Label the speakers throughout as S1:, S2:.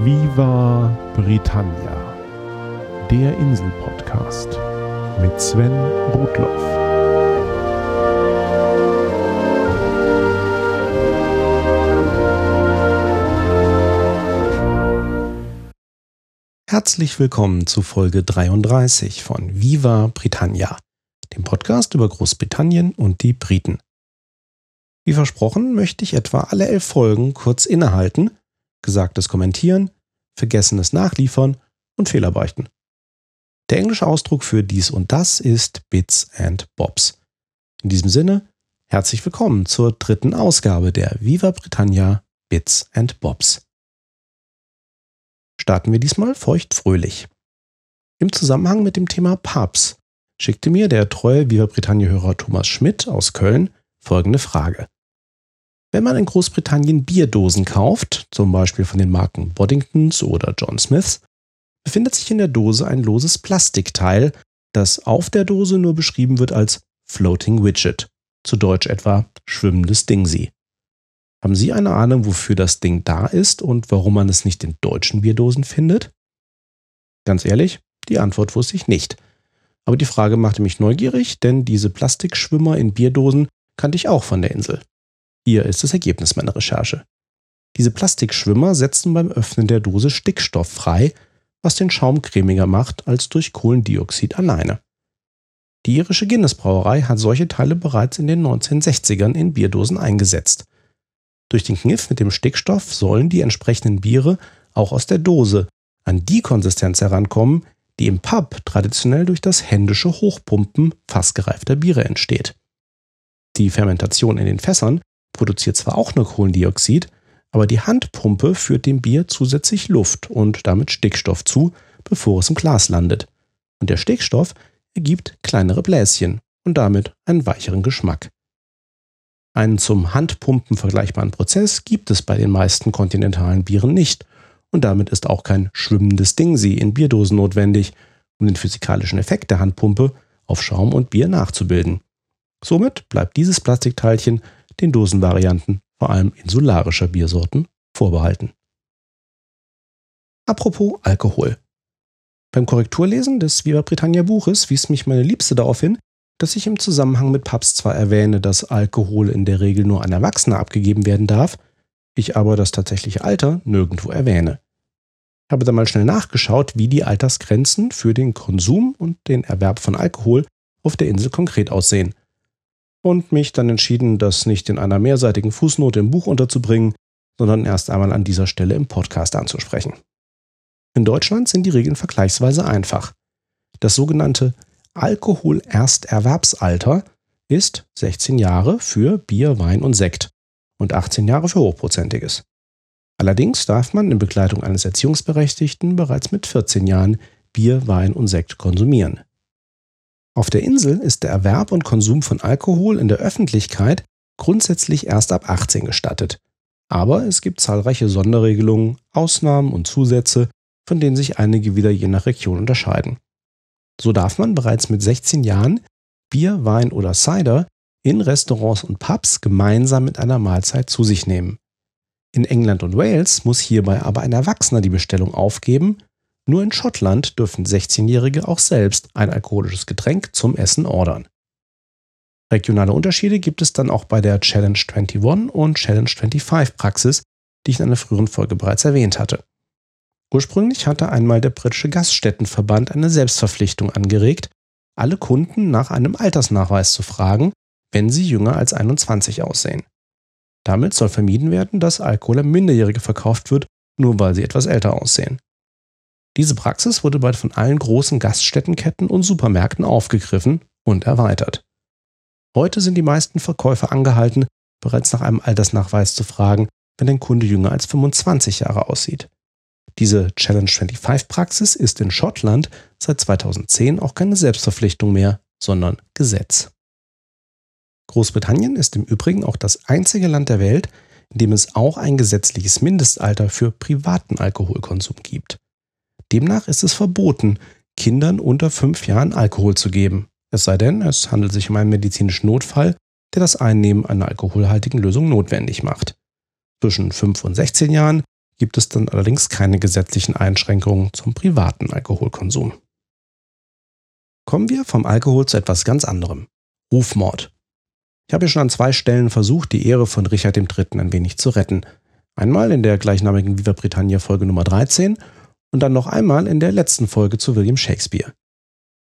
S1: Viva Britannia, der Insel-Podcast mit Sven Rudloff.
S2: Herzlich willkommen zu Folge 33 von Viva Britannia, dem Podcast über Großbritannien und die Briten. Wie versprochen möchte ich etwa alle elf Folgen kurz innehalten, Gesagtes kommentieren, Vergessenes nachliefern und Fehler beichten. Der englische Ausdruck für dies und das ist Bits and Bobs. In diesem Sinne, herzlich willkommen zur dritten Ausgabe der Viva Britannia Bits and Bobs. Starten wir diesmal feucht-fröhlich. Im Zusammenhang mit dem Thema Pubs schickte mir der treue Viva Britannia-Hörer Thomas Schmidt aus Köln folgende Frage. Wenn man in Großbritannien Bierdosen kauft, zum Beispiel von den Marken Boddingtons oder John Smiths, befindet sich in der Dose ein loses Plastikteil, das auf der Dose nur beschrieben wird als Floating Widget, zu Deutsch etwa schwimmendes Dingsy. Haben Sie eine Ahnung, wofür das Ding da ist und warum man es nicht in deutschen Bierdosen findet? Ganz ehrlich, die Antwort wusste ich nicht. Aber die Frage machte mich neugierig, denn diese Plastikschwimmer in Bierdosen kannte ich auch von der Insel. Hier ist das Ergebnis meiner Recherche. Diese Plastikschwimmer setzen beim Öffnen der Dose Stickstoff frei, was den Schaum cremiger macht als durch Kohlendioxid alleine. Die irische Guinness Brauerei hat solche Teile bereits in den 1960ern in Bierdosen eingesetzt. Durch den Kniff mit dem Stickstoff sollen die entsprechenden Biere auch aus der Dose an die Konsistenz herankommen, die im Pub traditionell durch das händische Hochpumpen fast gereifter Biere entsteht. Die Fermentation in den Fässern produziert zwar auch nur Kohlendioxid, aber die Handpumpe führt dem Bier zusätzlich Luft und damit Stickstoff zu, bevor es im Glas landet. Und der Stickstoff ergibt kleinere Bläschen und damit einen weicheren Geschmack. Einen zum Handpumpen vergleichbaren Prozess gibt es bei den meisten kontinentalen Bieren nicht und damit ist auch kein schwimmendes Dingsy in Bierdosen notwendig, um den physikalischen Effekt der Handpumpe auf Schaum und Bier nachzubilden. Somit bleibt dieses Plastikteilchen den Dosenvarianten, vor allem insularischer Biersorten, vorbehalten. Apropos Alkohol. Beim Korrekturlesen des Viva Britannia Buches wies mich meine Liebste darauf hin, dass ich im Zusammenhang mit Pubs zwar erwähne, dass Alkohol in der Regel nur an Erwachsene abgegeben werden darf, ich aber das tatsächliche Alter nirgendwo erwähne. Ich habe dann mal schnell nachgeschaut, wie die Altersgrenzen für den Konsum und den Erwerb von Alkohol auf der Insel konkret aussehen und mich dann entschieden, das nicht in einer mehrseitigen Fußnote im Buch unterzubringen, sondern erst einmal an dieser Stelle im Podcast anzusprechen. In Deutschland sind die Regeln vergleichsweise einfach. Das sogenannte Alkoholersterwerbsalter ist 16 Jahre für Bier, Wein und Sekt und 18 Jahre für Hochprozentiges. Allerdings darf man in Begleitung eines Erziehungsberechtigten bereits mit 14 Jahren Bier, Wein und Sekt konsumieren. Auf der Insel ist der Erwerb und Konsum von Alkohol in der Öffentlichkeit grundsätzlich erst ab 18 gestattet. Aber es gibt zahlreiche Sonderregelungen, Ausnahmen und Zusätze, von denen sich einige wieder je nach Region unterscheiden. So darf man bereits mit 16 Jahren Bier, Wein oder Cider in Restaurants und Pubs gemeinsam mit einer Mahlzeit zu sich nehmen. In England und Wales muss hierbei aber ein Erwachsener die Bestellung aufgeben nur in Schottland dürfen 16-Jährige auch selbst ein alkoholisches Getränk zum Essen ordern. Regionale Unterschiede gibt es dann auch bei der Challenge 21 und Challenge 25 Praxis, die ich in einer früheren Folge bereits erwähnt hatte. Ursprünglich hatte einmal der britische Gaststättenverband eine Selbstverpflichtung angeregt, alle Kunden nach einem Altersnachweis zu fragen, wenn sie jünger als 21 aussehen. Damit soll vermieden werden, dass Alkohol an Minderjährige verkauft wird, nur weil sie etwas älter aussehen. Diese Praxis wurde bald von allen großen Gaststättenketten und Supermärkten aufgegriffen und erweitert. Heute sind die meisten Verkäufer angehalten, bereits nach einem Altersnachweis zu fragen, wenn ein Kunde jünger als 25 Jahre aussieht. Diese Challenge 25 Praxis ist in Schottland seit 2010 auch keine Selbstverpflichtung mehr, sondern Gesetz. Großbritannien ist im Übrigen auch das einzige Land der Welt, in dem es auch ein gesetzliches Mindestalter für privaten Alkoholkonsum gibt. Demnach ist es verboten, Kindern unter fünf Jahren Alkohol zu geben. Es sei denn, es handelt sich um einen medizinischen Notfall, der das Einnehmen einer alkoholhaltigen Lösung notwendig macht. Zwischen 5 und 16 Jahren gibt es dann allerdings keine gesetzlichen Einschränkungen zum privaten Alkoholkonsum. Kommen wir vom Alkohol zu etwas ganz anderem. Rufmord. Ich habe ja schon an zwei Stellen versucht, die Ehre von Richard III. ein wenig zu retten. Einmal in der gleichnamigen Viva Britannia Folge Nummer 13 und dann noch einmal in der letzten Folge zu William Shakespeare.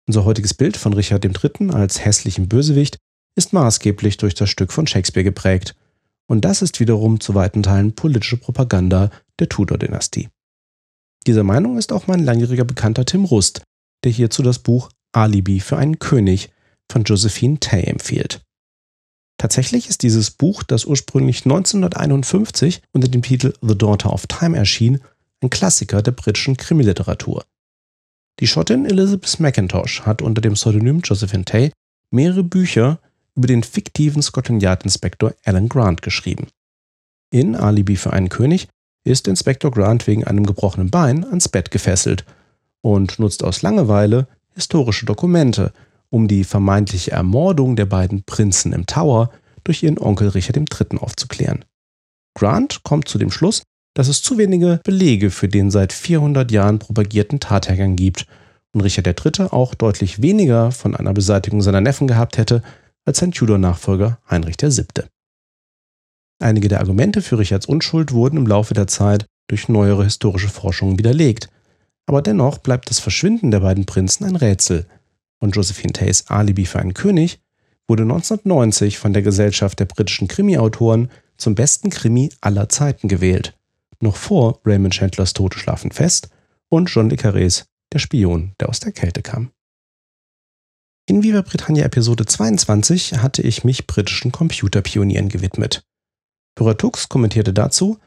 S2: Unser heutiges Bild von Richard III. als hässlichem Bösewicht ist maßgeblich durch das Stück von Shakespeare geprägt. Und das ist wiederum zu weiten Teilen politische Propaganda der Tudor-Dynastie. Dieser Meinung ist auch mein langjähriger Bekannter Tim Rust, der hierzu das Buch Alibi für einen König von Josephine Tay empfiehlt. Tatsächlich ist dieses Buch, das ursprünglich 1951 unter dem Titel The Daughter of Time erschien, ein Klassiker der britischen Krimiliteratur. Die Schottin Elizabeth Mackintosh hat unter dem Pseudonym Josephine Tay mehrere Bücher über den fiktiven Scotland Yard Inspektor Alan Grant geschrieben. In Alibi für einen König ist Inspektor Grant wegen einem gebrochenen Bein ans Bett gefesselt und nutzt aus Langeweile historische Dokumente, um die vermeintliche Ermordung der beiden Prinzen im Tower durch ihren Onkel Richard III. aufzuklären. Grant kommt zu dem Schluss, dass es zu wenige Belege für den seit 400 Jahren propagierten Tathergang gibt und Richard III. auch deutlich weniger von einer Beseitigung seiner Neffen gehabt hätte als sein Tudor-Nachfolger Heinrich VII. Einige der Argumente für Richards Unschuld wurden im Laufe der Zeit durch neuere historische Forschungen widerlegt, aber dennoch bleibt das Verschwinden der beiden Prinzen ein Rätsel und Josephine Tays Alibi für einen König wurde 1990 von der Gesellschaft der britischen Krimi-Autoren zum besten Krimi aller Zeiten gewählt, noch vor Raymond Chandlers Tote schlafen fest und John le Carrés Der Spion, der aus der Kälte kam. In Viva Britannia Episode 22 hatte ich mich britischen Computerpionieren gewidmet. Pyratux kommentierte dazu,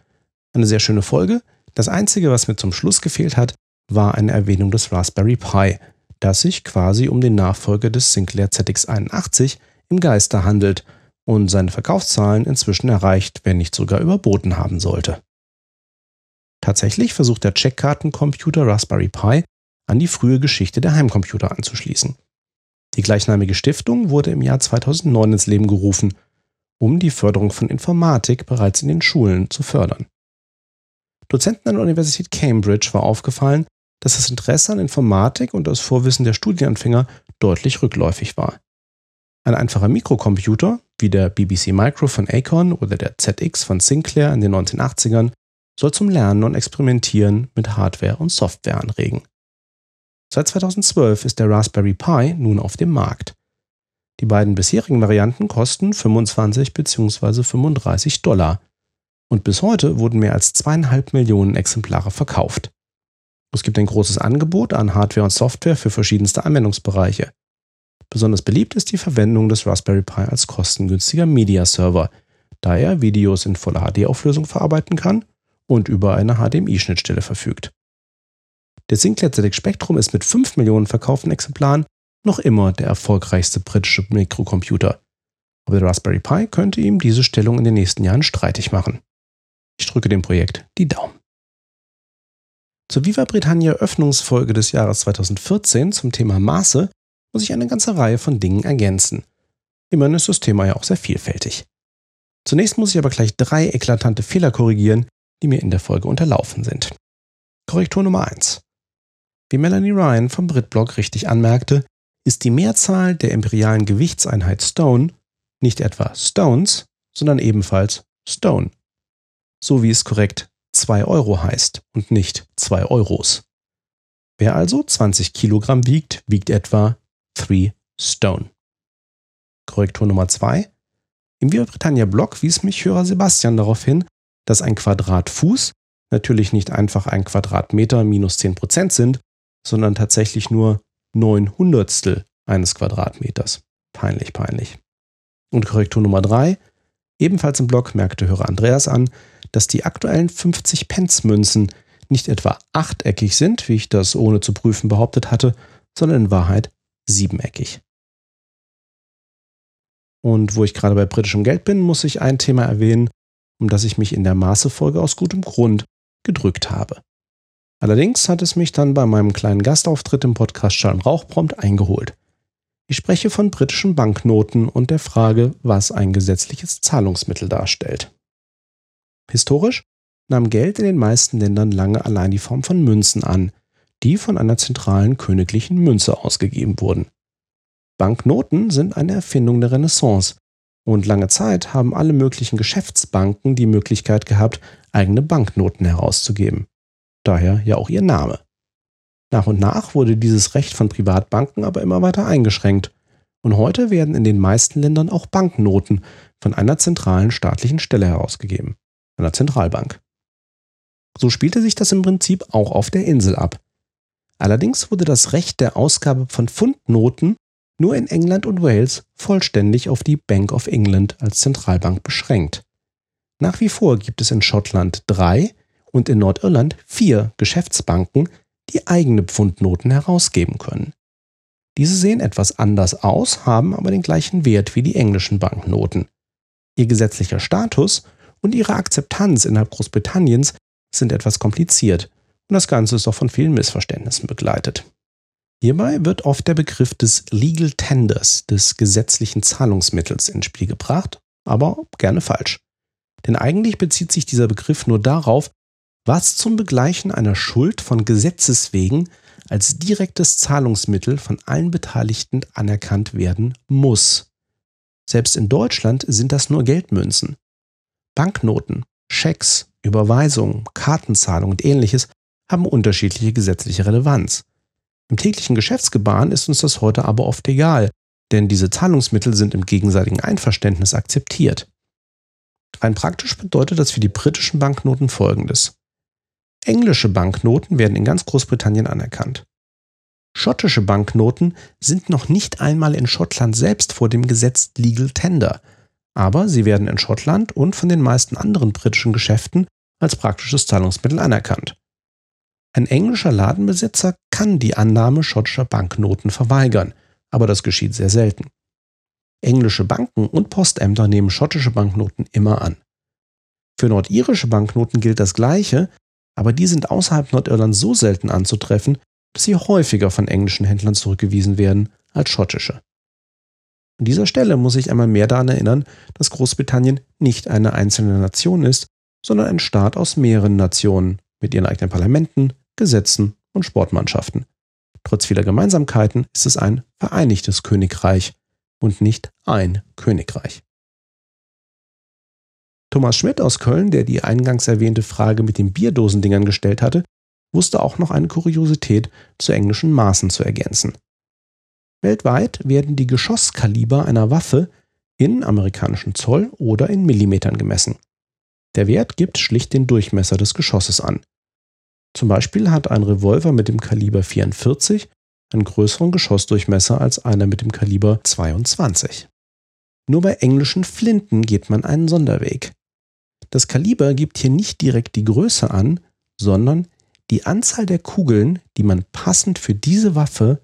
S2: eine sehr schöne Folge, das einzige, was mir zum Schluss gefehlt hat, war eine Erwähnung des Raspberry Pi, das sich quasi um den Nachfolger des Sinclair ZX81 im Geiste handelt und seine Verkaufszahlen inzwischen erreicht, wenn nicht sogar überboten haben sollte. Tatsächlich versucht der Checkkartencomputer Raspberry Pi an die frühe Geschichte der Heimcomputer anzuschließen. Die gleichnamige Stiftung wurde im Jahr 2009 ins Leben gerufen, um die Förderung von Informatik bereits in den Schulen zu fördern. Dozenten an der Universität Cambridge war aufgefallen, dass das Interesse an Informatik und das Vorwissen der Studienanfänger deutlich rückläufig war. Ein einfacher Mikrocomputer, wie der BBC Micro von Acorn oder der ZX von Sinclair in den 1980ern, soll zum Lernen und Experimentieren mit Hardware und Software anregen. Seit 2012 ist der Raspberry Pi nun auf dem Markt. Die beiden bisherigen Varianten kosten 25 bzw. 35 Dollar. Und bis heute wurden mehr als zweieinhalb Millionen Exemplare verkauft. Es gibt ein großes Angebot an Hardware und Software für verschiedenste Anwendungsbereiche. Besonders beliebt ist die Verwendung des Raspberry Pi als kostengünstiger Media-Server, da er Videos in voller HD-Auflösung verarbeiten kann und über eine HDMI-Schnittstelle verfügt. Der Sinclair ZX Spectrum ist mit 5 Millionen verkauften Exemplaren noch immer der erfolgreichste britische Mikrocomputer. Aber der Raspberry Pi könnte ihm diese Stellung in den nächsten Jahren streitig machen. Ich drücke dem Projekt die Daumen. Zur Viva Britannia Öffnungsfolge des Jahres 2014 zum Thema Maße muss ich eine ganze Reihe von Dingen ergänzen. Immerhin ist das Thema ja auch sehr vielfältig. Zunächst muss ich aber gleich drei eklatante Fehler korrigieren, die mir in der Folge unterlaufen sind. Korrektur Nummer 1. Wie Melanie Ryan vom Britblog richtig anmerkte, ist die Mehrzahl der imperialen Gewichtseinheit Stone nicht etwa Stones, sondern ebenfalls Stone. So wie es korrekt 2 Euro heißt und nicht 2 Euros. Wer also 20 Kilogramm wiegt, wiegt etwa 3 Stone. Korrektur Nummer 2. Im Via Britannia Blog wies mich Hörer Sebastian darauf hin, dass ein Quadratfuß natürlich nicht einfach ein Quadratmeter minus 10% sind, sondern tatsächlich nur neun Hundertstel eines Quadratmeters. Peinlich, peinlich. Und Korrektur Nummer drei. Ebenfalls im Blog merkte Hörer Andreas an, dass die aktuellen 50 Pence Münzen nicht etwa achteckig sind, wie ich das ohne zu prüfen behauptet hatte, sondern in Wahrheit siebeneckig. Und wo ich gerade bei britischem Geld bin, muss ich ein Thema erwähnen, um das ich mich in der Maßefolge aus gutem Grund gedrückt habe. Allerdings hat es mich dann bei meinem kleinen Gastauftritt im Podcast Schall und Rauch prompt eingeholt. Ich spreche von britischen Banknoten und der Frage, was ein gesetzliches Zahlungsmittel darstellt. Historisch nahm Geld in den meisten Ländern lange allein die Form von Münzen an, die von einer zentralen königlichen Münze ausgegeben wurden. Banknoten sind eine Erfindung der Renaissance und lange Zeit haben alle möglichen Geschäftsbanken die Möglichkeit gehabt, eigene Banknoten herauszugeben. Daher ja auch ihr Name. Nach und nach wurde dieses Recht von Privatbanken aber immer weiter eingeschränkt und heute werden in den meisten Ländern auch Banknoten von einer zentralen staatlichen Stelle herausgegeben, einer Zentralbank. So spielte sich das im Prinzip auch auf der Insel ab. Allerdings wurde das Recht der Ausgabe von Pfundnoten nur in England und Wales vollständig auf die Bank of England als Zentralbank beschränkt. Nach wie vor gibt es in Schottland drei und in Nordirland vier Geschäftsbanken, die eigene Pfundnoten herausgeben können. Diese sehen etwas anders aus, haben aber den gleichen Wert wie die englischen Banknoten. Ihr gesetzlicher Status und ihre Akzeptanz innerhalb Großbritanniens sind etwas kompliziert und das Ganze ist auch von vielen Missverständnissen begleitet. Hierbei wird oft der Begriff des Legal Tenders, des gesetzlichen Zahlungsmittels, ins Spiel gebracht, aber gerne falsch. Denn eigentlich bezieht sich dieser Begriff nur darauf, was zum Begleichen einer Schuld von Gesetzes wegen als direktes Zahlungsmittel von allen Beteiligten anerkannt werden muss. Selbst in Deutschland sind das nur Geldmünzen. Banknoten, Schecks, Überweisungen, Kartenzahlungen und ähnliches haben unterschiedliche gesetzliche Relevanz. Im täglichen Geschäftsgebaren ist uns das heute aber oft egal, denn diese Zahlungsmittel sind im gegenseitigen Einverständnis akzeptiert. Rein praktisch bedeutet das für die britischen Banknoten folgendes. Englische Banknoten werden in ganz Großbritannien anerkannt. Schottische Banknoten sind noch nicht einmal in Schottland selbst vor dem Gesetz Legal Tender, aber sie werden in Schottland und von den meisten anderen britischen Geschäften als praktisches Zahlungsmittel anerkannt. Ein englischer Ladenbesitzer kann die Annahme schottischer Banknoten verweigern, aber das geschieht sehr selten. Englische Banken und Postämter nehmen schottische Banknoten immer an. Für nordirische Banknoten gilt das Gleiche, aber die sind außerhalb Nordirlands so selten anzutreffen, dass sie häufiger von englischen Händlern zurückgewiesen werden als schottische. An dieser Stelle muss ich einmal mehr daran erinnern, dass Großbritannien nicht eine einzelne Nation ist, sondern ein Staat aus mehreren Nationen mit ihren eigenen Parlamenten, Gesetzen und Sportmannschaften. Trotz vieler Gemeinsamkeiten ist es ein vereinigtes Königreich und nicht ein Königreich. Thomas Schmidt aus Köln, der die eingangs erwähnte Frage mit den Bierdosendingern gestellt hatte, wusste auch noch eine Kuriosität zu englischen Maßen zu ergänzen. Weltweit werden die Geschosskaliber einer Waffe in amerikanischen Zoll oder in Millimetern gemessen. Der Wert gibt schlicht den Durchmesser des Geschosses an. Zum Beispiel hat ein Revolver mit dem Kaliber 44 einen größeren Geschossdurchmesser als einer mit dem Kaliber 22. Nur bei englischen Flinten geht man einen Sonderweg. Das Kaliber gibt hier nicht direkt die Größe an, sondern die Anzahl der Kugeln, die man passend für diese Waffe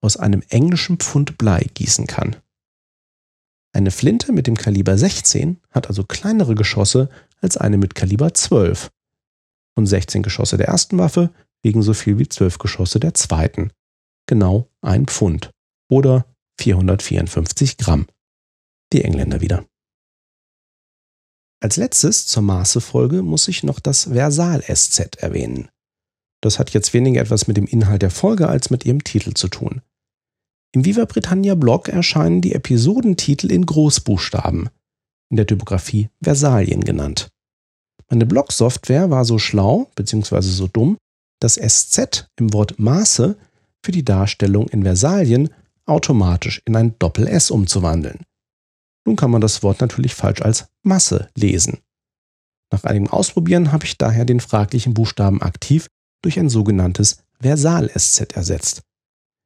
S2: aus einem englischen Pfund Blei gießen kann. Eine Flinte mit dem Kaliber 16 hat also kleinere Geschosse als eine mit Kaliber 12 und 16 Geschosse der ersten Waffe wiegen so viel wie 12 Geschosse der zweiten. Genau ein Pfund oder 454 Gramm. Die Engländer wieder. Als letztes zur Maßefolge muss ich noch das Versal-SZ erwähnen. Das hat jetzt weniger etwas mit dem Inhalt der Folge als mit ihrem Titel zu tun. Im Viva Britannia Blog erscheinen die Episodentitel in Großbuchstaben, in der Typografie Versalien genannt. Meine Blog-Software war so schlau bzw. so dumm, das SZ im Wort Maße für die Darstellung in Versalien automatisch in ein Doppel-S umzuwandeln. Nun kann man das Wort natürlich falsch als Masse lesen. Nach einigem Ausprobieren habe ich daher den fraglichen Buchstaben aktiv durch ein sogenanntes Versal-SZ ersetzt.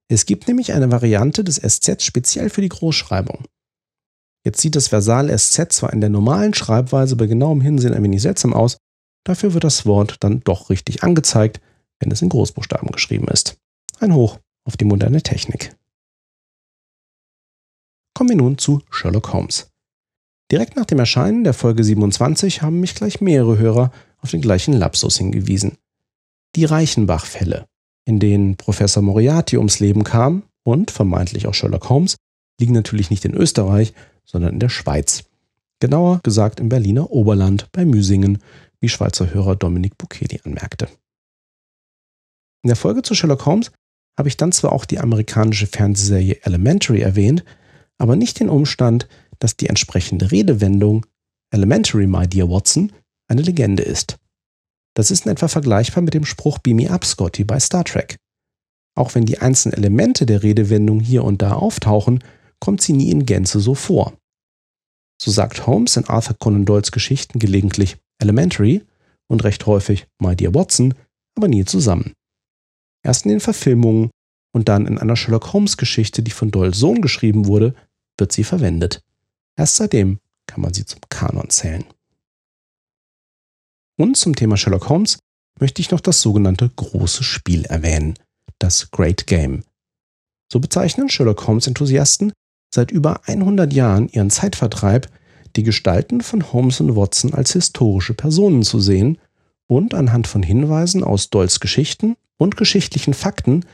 S2: Es gibt nämlich eine Variante des SZ speziell für die Großschreibung. Jetzt sieht das Versal-SZ zwar in der normalen Schreibweise bei genauem Hinsehen ein wenig seltsam aus, dafür wird das Wort dann doch richtig angezeigt, wenn es in Großbuchstaben geschrieben ist. Ein Hoch auf die moderne Technik. Kommen wir nun zu Sherlock Holmes. Direkt nach dem Erscheinen der Folge 27 haben mich gleich mehrere Hörer auf den gleichen Lapsus hingewiesen. Die Reichenbach-Fälle, in denen Professor Moriarty ums Leben kam und vermeintlich auch Sherlock Holmes, liegen natürlich nicht in Österreich, sondern in der Schweiz. Genauer gesagt im Berliner Oberland bei Müsingen, wie Schweizer Hörer Dominik Bukeli anmerkte. In der Folge zu Sherlock Holmes habe ich dann zwar auch die amerikanische Fernsehserie Elementary erwähnt, aber nicht den Umstand, dass die entsprechende Redewendung Elementary, my dear Watson, eine Legende ist. Das ist in etwa vergleichbar mit dem Spruch Beam me up, Scotty bei Star Trek. Auch wenn die einzelnen Elemente der Redewendung hier und da auftauchen, kommt sie nie in Gänze so vor. So sagt Holmes in Arthur Conan Doyles Geschichten gelegentlich Elementary und recht häufig My Dear Watson, aber nie zusammen. Erst in den Verfilmungen und dann in einer Sherlock Holmes Geschichte, die von Doyles Sohn geschrieben wurde, wird sie verwendet. Erst seitdem kann man sie zum Kanon zählen. Und zum Thema Sherlock Holmes möchte ich noch das sogenannte große Spiel erwähnen, das Great Game. So bezeichnen Sherlock Holmes-Enthusiasten seit über 100 Jahren ihren Zeitvertreib, die Gestalten von Holmes und Watson als historische Personen zu sehen und anhand von Hinweisen aus Doyles Geschichten und geschichtlichen Fakten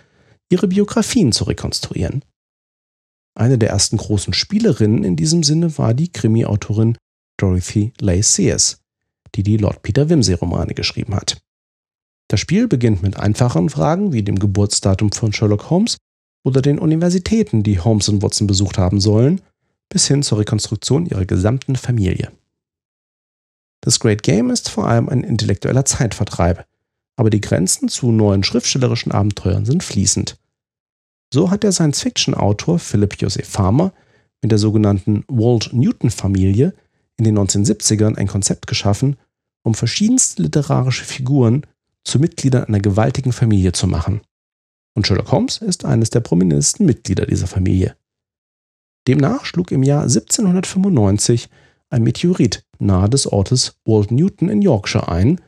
S2: ihre Biografien zu rekonstruieren. Eine der ersten großen Spielerinnen in diesem Sinne war die Krimi-Autorin Dorothy Leigh Sears, die die Lord Peter Wimsey-Romane geschrieben hat. Das Spiel beginnt mit einfachen Fragen wie dem Geburtsdatum von Sherlock Holmes oder den Universitäten, die Holmes und Watson besucht haben sollen, bis hin zur Rekonstruktion ihrer gesamten Familie. Das Great Game ist vor allem ein intellektueller Zeitvertreib, aber die Grenzen zu neuen schriftstellerischen Abenteuern sind fließend. So hat der Science-Fiction-Autor Philip Joseph Farmer mit der sogenannten Walt-Newton-Familie in den 1970ern ein Konzept geschaffen, um verschiedenste literarische Figuren zu Mitgliedern einer gewaltigen Familie zu machen. Und Sherlock Holmes ist eines der prominentesten Mitglieder dieser Familie. Demnach schlug im Jahr 1795 ein Meteorit nahe des Ortes Walt Newton in Yorkshire ein,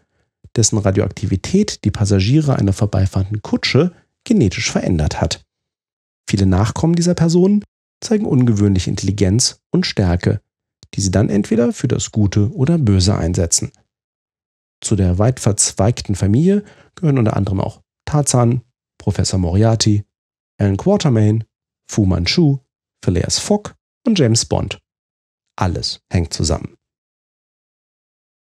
S2: dessen Radioaktivität die Passagiere einer vorbeifahrenden Kutsche genetisch verändert hat. Viele Nachkommen dieser Personen zeigen ungewöhnliche Intelligenz und Stärke, die sie dann entweder für das Gute oder Böse einsetzen. Zu der weit verzweigten Familie gehören unter anderem auch Tarzan, Professor Moriarty, Alan Quatermain, Fu Manchu, Phileas Fogg und James Bond. Alles hängt zusammen.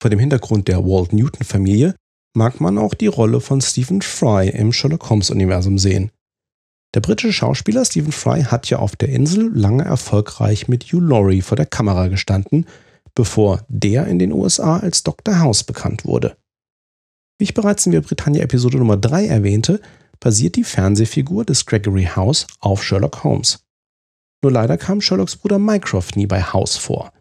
S2: Vor dem Hintergrund der Walt Newton-Familie mag man auch die Rolle von Stephen Fry im Sherlock Holmes-Universum sehen. Der britische Schauspieler Stephen Fry hat ja auf der Insel lange erfolgreich mit Hugh Laurie vor der Kamera gestanden, bevor der in den USA als Dr. House bekannt wurde. Wie ich bereits in der Britannia-Episode Nummer 3 erwähnte, basiert die Fernsehfigur des Gregory House auf Sherlock Holmes. Nur leider kam Sherlocks Bruder Mycroft nie bei House vor.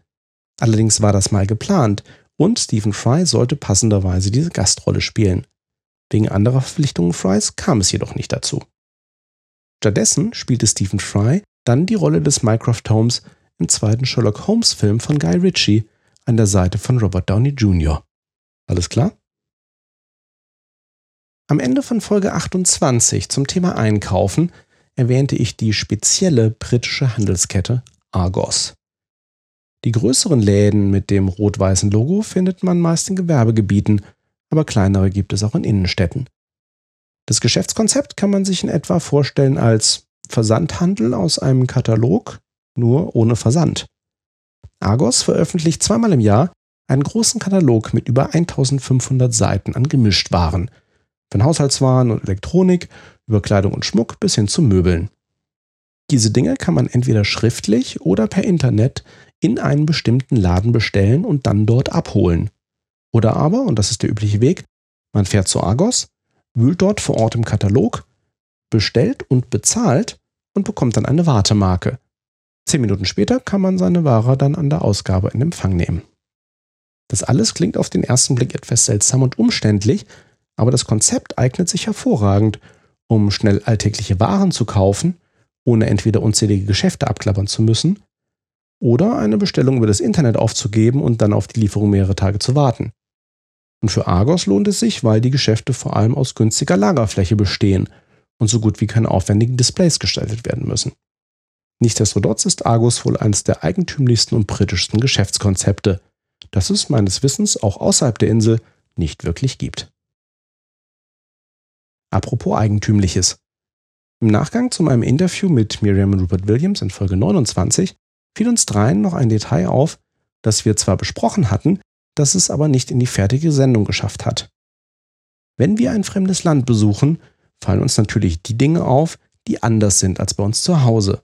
S2: Allerdings war das mal geplant und Stephen Fry sollte passenderweise diese Gastrolle spielen. Wegen anderer Verpflichtungen Frys kam es jedoch nicht dazu. Stattdessen spielte Stephen Fry dann die Rolle des Mycroft Holmes im zweiten Sherlock Holmes Film von Guy Ritchie an der Seite von Robert Downey Jr. Alles klar? Am Ende von Folge 28 zum Thema Einkaufen erwähnte ich die spezielle britische Handelskette Argos. Die größeren Läden mit dem rot-weißen Logo findet man meist in Gewerbegebieten, aber kleinere gibt es auch in Innenstädten. Das Geschäftskonzept kann man sich in etwa vorstellen als Versandhandel aus einem Katalog, nur ohne Versand. Argos veröffentlicht zweimal im Jahr einen großen Katalog mit über 1500 Seiten an Gemischtwaren, von Haushaltswaren und Elektronik über Kleidung und Schmuck bis hin zu Möbeln. Diese Dinge kann man entweder schriftlich oder per Internet in einen bestimmten Laden bestellen und dann dort abholen. Oder aber, und das ist der übliche Weg, man fährt zu Argos, wühlt dort vor Ort im Katalog, bestellt und bezahlt und bekommt dann eine Wartemarke. Zehn Minuten später kann man seine Ware dann an der Ausgabe in Empfang nehmen. Das alles klingt auf den ersten Blick etwas seltsam und umständlich, aber das Konzept eignet sich hervorragend, um schnell alltägliche Waren zu kaufen, ohne entweder unzählige Geschäfte abklappern zu müssen, oder eine Bestellung über das Internet aufzugeben und dann auf die Lieferung mehrere Tage zu warten. Und für Argos lohnt es sich, weil die Geschäfte vor allem aus günstiger Lagerfläche bestehen und so gut wie keine aufwendigen Displays gestaltet werden müssen. Nichtsdestotrotz ist Argos wohl eines der eigentümlichsten und britischsten Geschäftskonzepte, das es meines Wissens auch außerhalb der Insel nicht wirklich gibt. Apropos Eigentümliches. Im Nachgang zu meinem Interview mit Miriam und Rupert Williams in Folge 29 fiel uns dreien noch ein Detail auf, das wir zwar besprochen hatten, das es aber nicht in die fertige Sendung geschafft hat. Wenn wir ein fremdes Land besuchen, fallen uns natürlich die Dinge auf, die anders sind als bei uns zu Hause.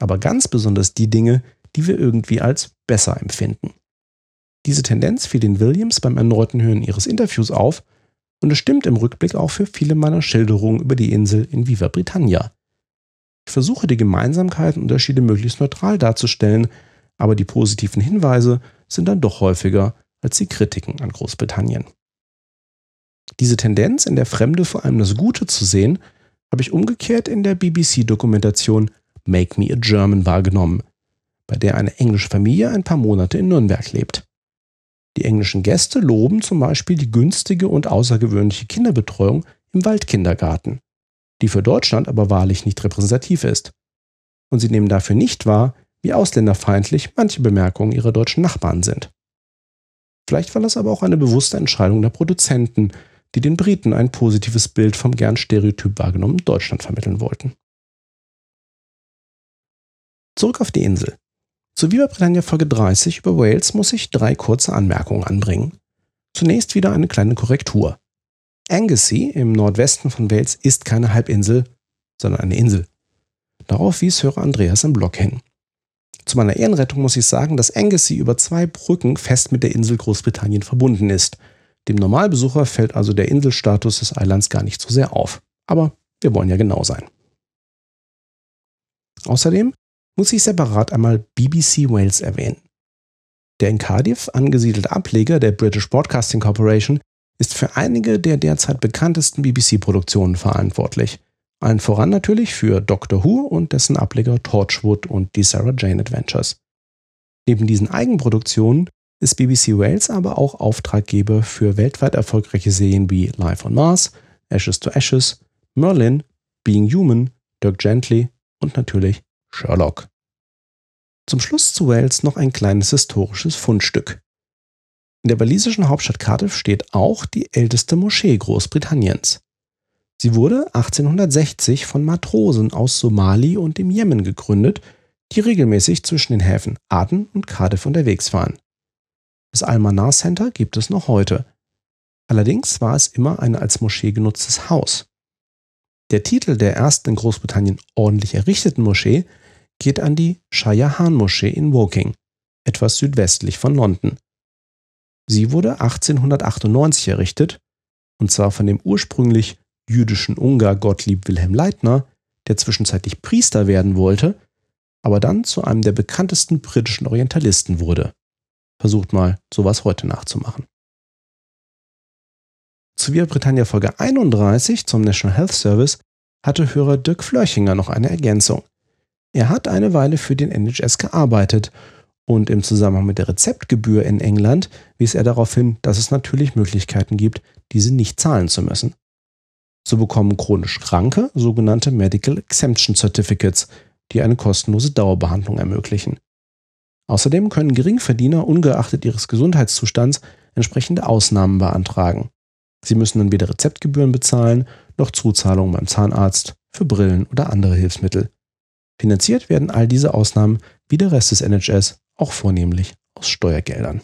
S2: Aber ganz besonders die Dinge, die wir irgendwie als besser empfinden. Diese Tendenz fiel den Williams beim erneuten Hören ihres Interviews auf und es stimmt im Rückblick auch für viele meiner Schilderungen über die Insel in Viva Britannia. Ich versuche die Gemeinsamkeiten und Unterschiede möglichst neutral darzustellen, aber die positiven Hinweise sind dann doch häufiger als die Kritiken an Großbritannien. Diese Tendenz, in der Fremde vor allem das Gute zu sehen, habe ich umgekehrt in der BBC-Dokumentation Make Me a German wahrgenommen, bei der eine englische Familie ein paar Monate in Nürnberg lebt. Die englischen Gäste loben zum Beispiel die günstige und außergewöhnliche Kinderbetreuung im Waldkindergarten, die für Deutschland aber wahrlich nicht repräsentativ ist. Und sie nehmen dafür nicht wahr, wie ausländerfeindlich manche Bemerkungen ihrer deutschen Nachbarn sind. Vielleicht war das aber auch eine bewusste Entscheidung der Produzenten, die den Briten ein positives Bild vom gern stereotyp wahrgenommenen Deutschland vermitteln wollten. Zurück auf die Insel. Zu Viva Britannia Folge 30 über Wales muss ich drei kurze Anmerkungen anbringen. Zunächst wieder eine kleine Korrektur. Anglesey im Nordwesten von Wales ist keine Halbinsel, sondern eine Insel. Darauf wies Hörer Andreas im Blog hin. Zu meiner Ehrenrettung muss ich sagen, dass Anglesey über zwei Brücken fest mit der Insel Großbritannien verbunden ist. Dem Normalbesucher fällt also der Inselstatus des Eilands gar nicht so sehr auf. Aber wir wollen ja genau sein. Außerdem muss ich separat einmal BBC Wales erwähnen. Der in Cardiff angesiedelte Ableger der British Broadcasting Corporation ist für einige der derzeit bekanntesten BBC-Produktionen verantwortlich. Allen voran natürlich für Doctor Who und dessen Ableger Torchwood und die Sarah Jane Adventures. Neben diesen Eigenproduktionen ist BBC Wales aber auch Auftraggeber für weltweit erfolgreiche Serien wie Life on Mars, Ashes to Ashes, Merlin, Being Human, Dirk Gently und natürlich Sherlock. Zum Schluss zu Wales noch ein kleines historisches Fundstück. In der walisischen Hauptstadt Cardiff steht auch die älteste Moschee Großbritanniens. Sie wurde 1860 von Matrosen aus Somali und dem Jemen gegründet, die regelmäßig zwischen den Häfen Aden und Cardiff unterwegs waren. Das Al-Manar Center gibt es noch heute. Allerdings war es immer ein als Moschee genutztes Haus. Der Titel der ersten in Großbritannien ordentlich errichteten Moschee geht an die Shah Jahan Moschee in Woking, etwas südwestlich von London. Sie wurde 1898 errichtet, und zwar von dem ursprünglich jüdischen Ungar Gottlieb Wilhelm Leitner, der zwischenzeitlich Priester werden wollte, aber dann zu einem der bekanntesten britischen Orientalisten wurde. Versucht mal, sowas heute nachzumachen. Zu Via Britannia Folge 31 zum National Health Service hatte Hörer Dirk Flörchinger noch eine Ergänzung. Er hat eine Weile für den NHS gearbeitet und im Zusammenhang mit der Rezeptgebühr in England wies er darauf hin, dass es natürlich Möglichkeiten gibt, diese nicht zahlen zu müssen. So bekommen chronisch Kranke sogenannte Medical Exemption Certificates, die eine kostenlose Dauerbehandlung ermöglichen. Außerdem können Geringverdiener ungeachtet ihres Gesundheitszustands entsprechende Ausnahmen beantragen. Sie müssen dann weder Rezeptgebühren bezahlen, noch Zuzahlungen beim Zahnarzt, für Brillen oder andere Hilfsmittel. Finanziert werden all diese Ausnahmen wie der Rest des NHS auch vornehmlich aus Steuergeldern.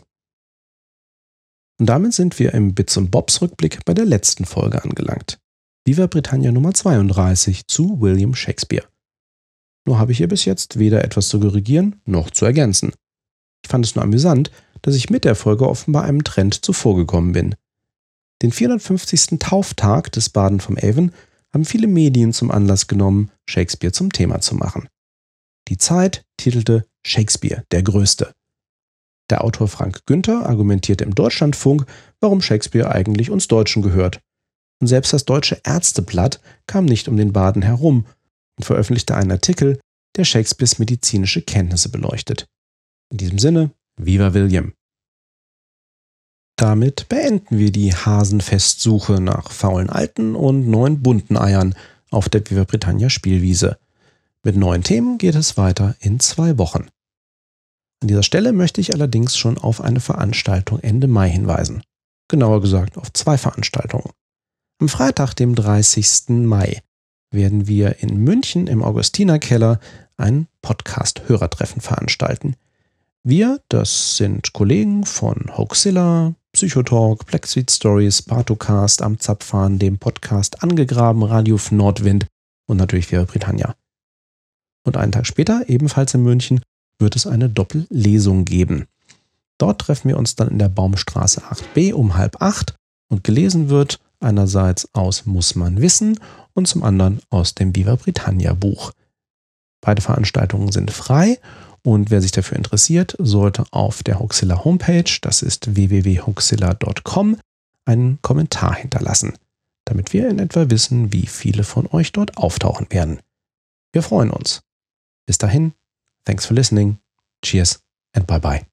S2: Und damit sind wir im Bits und Bobs Rückblick bei der letzten Folge angelangt. Viva Britannia Nummer 32 zu William Shakespeare. Nur habe ich hier bis jetzt weder etwas zu korrigieren noch zu ergänzen. Ich fand es nur amüsant, dass ich mit der Folge offenbar einem Trend zuvorgekommen bin. Den 450. Tauftag des Baden vom Avon haben viele Medien zum Anlass genommen, Shakespeare zum Thema zu machen. Die Zeit titelte Shakespeare der Größte. Der Autor Frank Günther argumentierte im Deutschlandfunk, warum Shakespeare eigentlich uns Deutschen gehört. Und selbst das Deutsche Ärzteblatt kam nicht um den Baden herum und veröffentlichte einen Artikel, der Shakespeares medizinische Kenntnisse beleuchtet. In diesem Sinne, Viva William! Damit beenden wir die Hasenfestsuche nach faulen alten und neuen bunten Eiern auf der Viva Britannia Spielwiese. Mit neuen Themen geht es weiter in zwei Wochen. An dieser Stelle möchte ich allerdings schon auf eine Veranstaltung Ende Mai hinweisen. Genauer gesagt auf zwei Veranstaltungen. Am Freitag, dem 30. Mai, werden wir in München im Augustinerkeller ein Podcast-Hörertreffen veranstalten. Wir, das sind Kollegen von Hoaxilla, Psychotalk, Black Sweet Stories, Bartocast, am Zapfahren, dem Podcast Angegraben, Radio Nordwind und natürlich Vera Britannia. Und einen Tag später, ebenfalls in München, wird es eine Doppellesung geben. Dort treffen wir uns dann in der Baumstraße 8b um halb acht und gelesen wird einerseits aus Muss man wissen und zum anderen aus dem Viva Britannia Buch. Beide Veranstaltungen sind frei und wer sich dafür interessiert, sollte auf der Hoaxilla Homepage, das ist www.hoaxilla.com, einen Kommentar hinterlassen, damit wir in etwa wissen, wie viele von euch dort auftauchen werden. Wir freuen uns. Bis dahin, thanks for listening, cheers and bye bye.